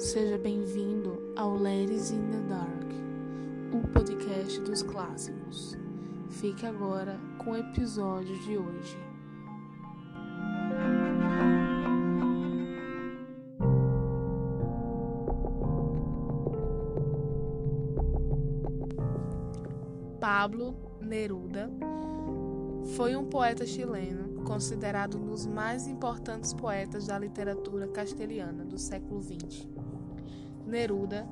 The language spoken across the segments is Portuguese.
Seja bem-vindo ao Ladies in the Dark, o podcast dos clássicos. Fique agora com o episódio de hoje. Pablo Neruda foi um poeta chileno considerado um dos mais importantes poetas da literatura castelhana do século XX. Neruda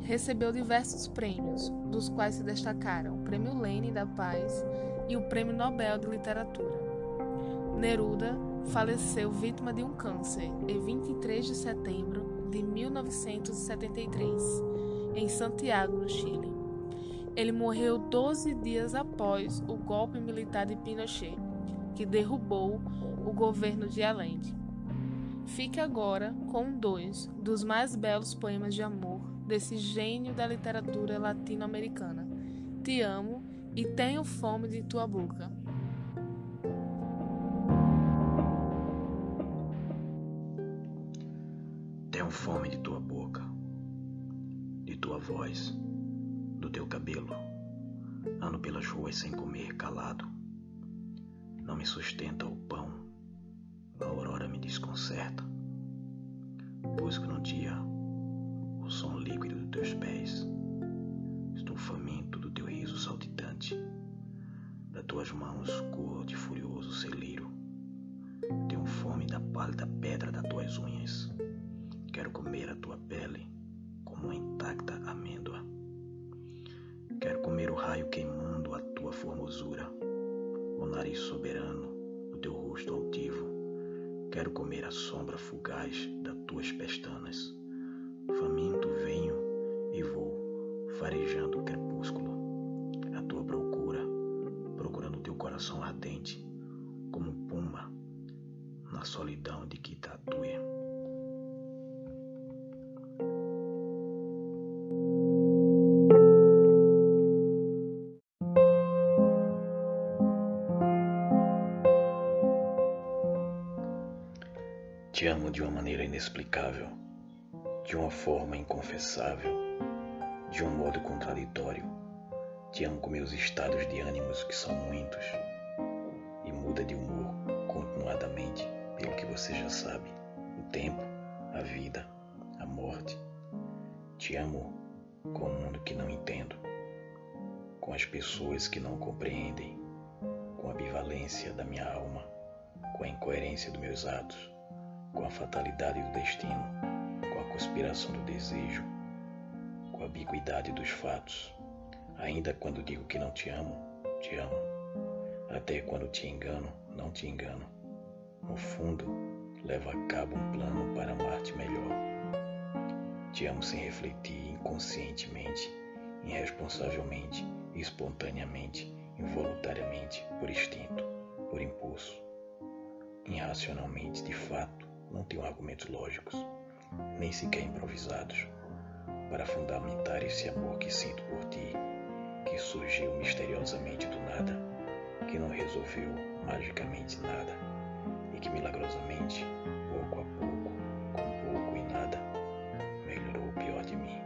recebeu diversos prêmios, dos quais se destacaram o Prêmio Lenin da Paz e o Prêmio Nobel de Literatura. Neruda faleceu vítima de um câncer em 23 de setembro de 1973, em Santiago, no Chile. Ele morreu 12 dias após o golpe militar de Pinochet, que derrubou o governo de Allende. Fique agora com dois dos mais belos poemas de amor desse gênio da literatura latino-americana. Te amo e tenho fome de tua boca. Tenho fome de tua boca, de tua voz do teu cabelo. Ando pelas ruas sem comer, calado. Não me sustenta o pão, a aurora me desconcerta. Busco no dia o som líquido dos teus pés. Estou faminto do teu riso saltitante, das tuas mãos cor de furioso celeiro. Tenho fome da pálida pedra das tuas unhas. Quero comer a tua pele como uma intacta amêndoa. Quero comer o raio queimando a tua formosura, o nariz soberano, o teu rosto altivo. Quero comer a sombra fugaz das tuas pestanas. Faminto venho e vou, farejando o crepúsculo, a tua procura, procurando teu coração ardente, como puma, na solidão de Kitatuia. Te amo de uma maneira inexplicável, de uma forma inconfessável, de um modo contraditório. Te amo com meus estados de ânimos, que são muitos, e muda de humor continuadamente, pelo que você já sabe: o tempo, a vida, a morte. Te amo com o mundo que não entendo, com as pessoas que não compreendem, com a ambivalência da minha alma, com a incoerência dos meus atos com a fatalidade do destino, com a conspiração do desejo, com a ambiguidade dos fatos. Ainda quando digo que não te amo, te amo. Até quando te engano, não te engano. No fundo, levo a cabo um plano para amar-te melhor. Te amo sem refletir, inconscientemente, irresponsavelmente, espontaneamente, involuntariamente, por instinto, por impulso, irracionalmente, de fato, não tenho argumentos lógicos, nem sequer improvisados, para fundamentar esse amor que sinto por ti, que surgiu misteriosamente do nada, que não resolveu magicamente nada e que milagrosamente, pouco a pouco, com pouco e nada, melhorou o pior de mim.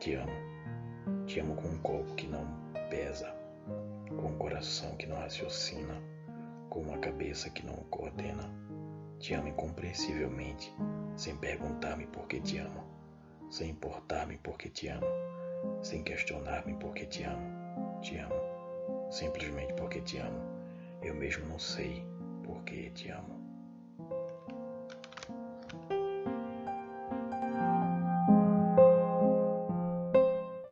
Te amo, te amo com um corpo que não pesa, com um coração que não raciocina, com uma cabeça que não coordena te amo incompreensivelmente, sem perguntar-me por que te amo, sem importar-me por que te amo, sem questionar-me por que te amo. Te amo, simplesmente porque te amo. Eu mesmo não sei por que te amo.